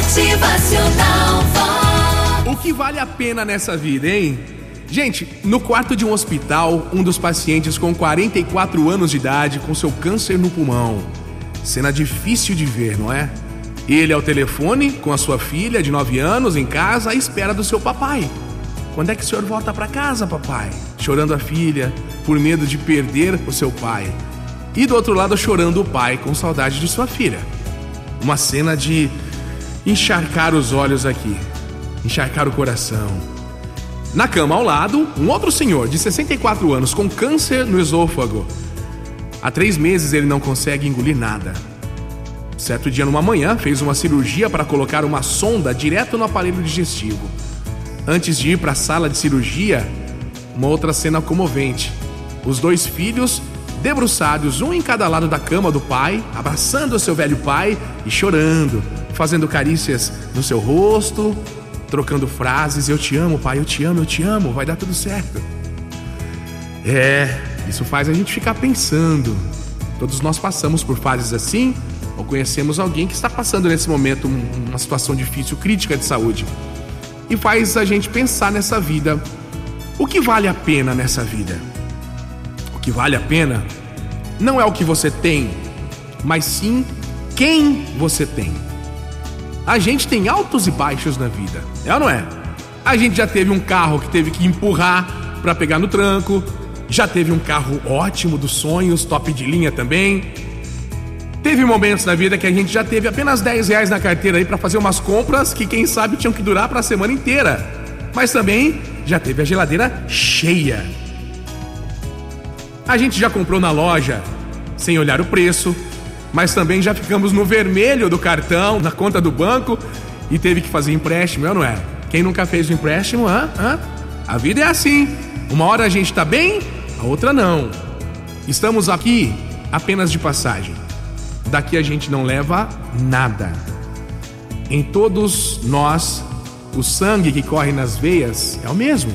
Motivacional Vox. O que vale a pena nessa vida, hein? Gente, no quarto de um hospital, um dos pacientes com 44 anos de idade com seu câncer no pulmão. Cena difícil de ver, não é? Ele ao telefone com a sua filha de 9 anos em casa à espera do seu papai. Quando é que o senhor volta para casa, papai? Chorando a filha, por medo de perder o seu pai. E do outro lado, chorando o pai com saudade de sua filha. Uma cena de encharcar os olhos aqui, encharcar o coração. Na cama ao lado, um outro senhor de 64 anos com câncer no esôfago. Há três meses ele não consegue engolir nada. Certo dia, numa manhã, fez uma cirurgia para colocar uma sonda direto no aparelho digestivo. Antes de ir para a sala de cirurgia, uma outra cena comovente. Os dois filhos, debruçados, um em cada lado da cama do pai, abraçando o seu velho pai e chorando, fazendo carícias no seu rosto, trocando frases: Eu te amo, pai, eu te amo, eu te amo, vai dar tudo certo. É, isso faz a gente ficar pensando. Todos nós passamos por fases assim, ou conhecemos alguém que está passando nesse momento uma situação difícil, crítica de saúde. E faz a gente pensar nessa vida. O que vale a pena nessa vida? Que vale a pena não é o que você tem, mas sim quem você tem. A gente tem altos e baixos na vida, é ou não é? A gente já teve um carro que teve que empurrar para pegar no tranco, já teve um carro ótimo dos sonhos, top de linha também. Teve momentos na vida que a gente já teve apenas 10 reais na carteira aí para fazer umas compras que quem sabe tinham que durar para a semana inteira. Mas também já teve a geladeira cheia. A gente já comprou na loja sem olhar o preço, mas também já ficamos no vermelho do cartão, na conta do banco e teve que fazer empréstimo, é ou não é? Quem nunca fez o empréstimo, hã? hã? A vida é assim. Uma hora a gente tá bem, a outra não. Estamos aqui apenas de passagem. Daqui a gente não leva nada. Em todos nós, o sangue que corre nas veias é o mesmo.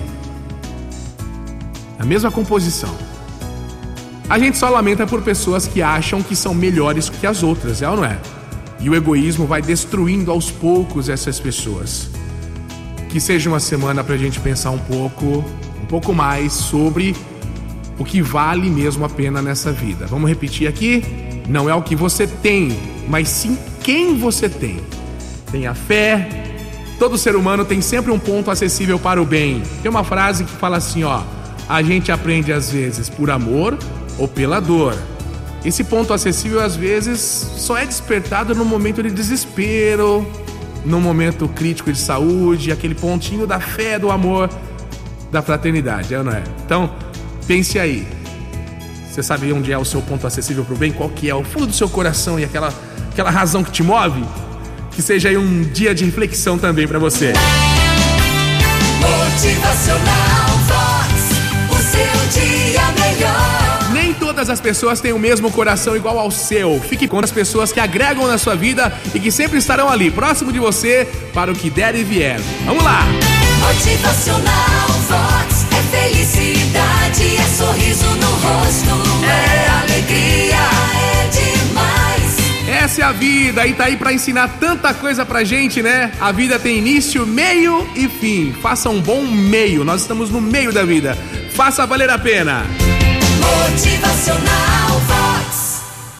A mesma composição. A gente só lamenta por pessoas que acham que são melhores que as outras, é ou não é? E o egoísmo vai destruindo aos poucos essas pessoas. Que seja uma semana para a gente pensar um pouco, um pouco mais sobre o que vale mesmo a pena nessa vida. Vamos repetir aqui? Não é o que você tem, mas sim quem você tem. Tenha fé. Todo ser humano tem sempre um ponto acessível para o bem. Tem uma frase que fala assim, ó: a gente aprende às vezes por amor ou pela dor. Esse ponto acessível às vezes só é despertado no momento de desespero, no momento crítico de saúde, aquele pontinho da fé, do amor, da fraternidade, é ou não é? Então, pense aí. Você sabe onde é o seu ponto acessível para o bem? Qual que é o fundo do seu coração e aquela, aquela razão que te move? Que seja aí um dia de reflexão também para você. Motivacional todas as pessoas têm o mesmo coração igual ao seu. Fique com as pessoas que agregam na sua vida e que sempre estarão ali, próximo de você, para o que der e vier. Vamos lá! Motivacional Vox. É felicidade, é sorriso no rosto. É alegria, é demais. Essa é a vida e tá aí pra ensinar tanta coisa pra gente, né? A vida tem início, meio e fim. Faça um bom meio. Nós estamos no meio da vida. Faça valer a pena. Motivacional.